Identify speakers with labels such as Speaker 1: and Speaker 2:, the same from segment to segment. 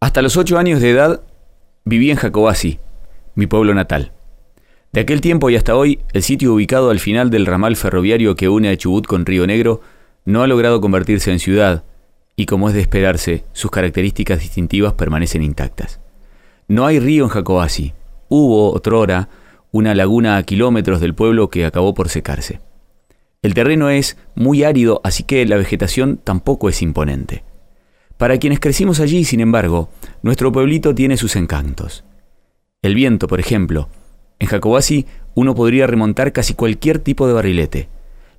Speaker 1: Hasta los ocho años de edad viví en Jacobasi, mi pueblo natal. De aquel tiempo y hasta hoy, el sitio ubicado al final del ramal ferroviario que une a Chubut con Río Negro no ha logrado convertirse en ciudad, y como es de esperarse, sus características distintivas permanecen intactas. No hay río en Jacobasi. Hubo, otrora, una laguna a kilómetros del pueblo que acabó por secarse. El terreno es muy árido, así que la vegetación tampoco es imponente. Para quienes crecimos allí, sin embargo, nuestro pueblito tiene sus encantos. El viento, por ejemplo. En Jacobasi uno podría remontar casi cualquier tipo de barrilete.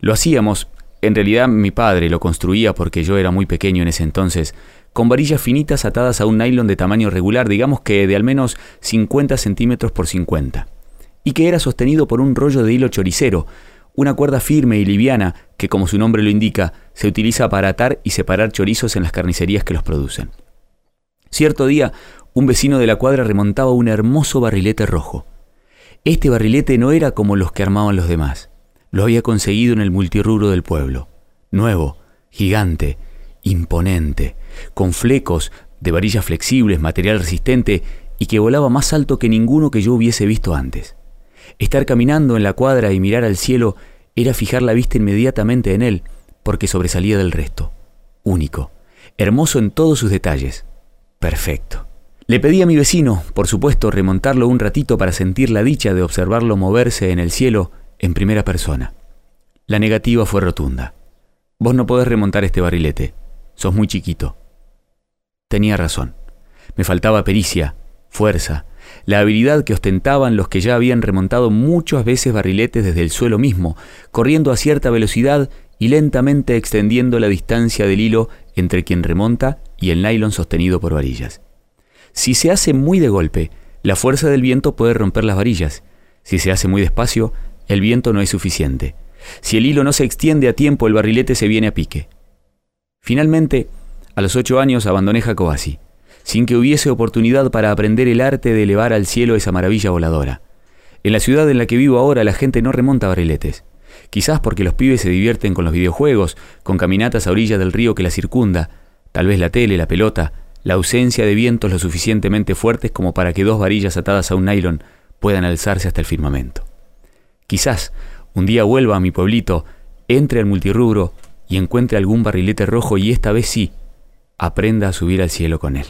Speaker 1: Lo hacíamos, en realidad mi padre lo construía porque yo era muy pequeño en ese entonces, con varillas finitas atadas a un nylon de tamaño regular, digamos que de al menos 50 centímetros por 50, y que era sostenido por un rollo de hilo choricero, una cuerda firme y liviana que, como su nombre lo indica, se utiliza para atar y separar chorizos en las carnicerías que los producen. Cierto día, un vecino de la cuadra remontaba un hermoso barrilete rojo. Este barrilete no era como los que armaban los demás. Lo había conseguido en el multirrubro del pueblo. Nuevo, gigante, imponente, con flecos de varillas flexibles, material resistente y que volaba más alto que ninguno que yo hubiese visto antes. Estar caminando en la cuadra y mirar al cielo era fijar la vista inmediatamente en él, porque sobresalía del resto. Único, hermoso en todos sus detalles. Perfecto. Le pedí a mi vecino, por supuesto, remontarlo un ratito para sentir la dicha de observarlo moverse en el cielo en primera persona. La negativa fue rotunda. Vos no podés remontar este barrilete. Sos muy chiquito. Tenía razón. Me faltaba pericia, fuerza, la habilidad que ostentaban los que ya habían remontado muchas veces barriletes desde el suelo mismo, corriendo a cierta velocidad y lentamente extendiendo la distancia del hilo entre quien remonta y el nylon sostenido por varillas. Si se hace muy de golpe, la fuerza del viento puede romper las varillas. Si se hace muy despacio, el viento no es suficiente. Si el hilo no se extiende a tiempo, el barrilete se viene a pique. Finalmente, a los ocho años abandoné Jacobasi sin que hubiese oportunidad para aprender el arte de elevar al cielo esa maravilla voladora. En la ciudad en la que vivo ahora la gente no remonta barriletes. Quizás porque los pibes se divierten con los videojuegos, con caminatas a orilla del río que la circunda, tal vez la tele, la pelota, la ausencia de vientos lo suficientemente fuertes como para que dos varillas atadas a un nylon puedan alzarse hasta el firmamento. Quizás un día vuelva a mi pueblito, entre al multirrubro y encuentre algún barrilete rojo y esta vez sí, aprenda a subir al cielo con él.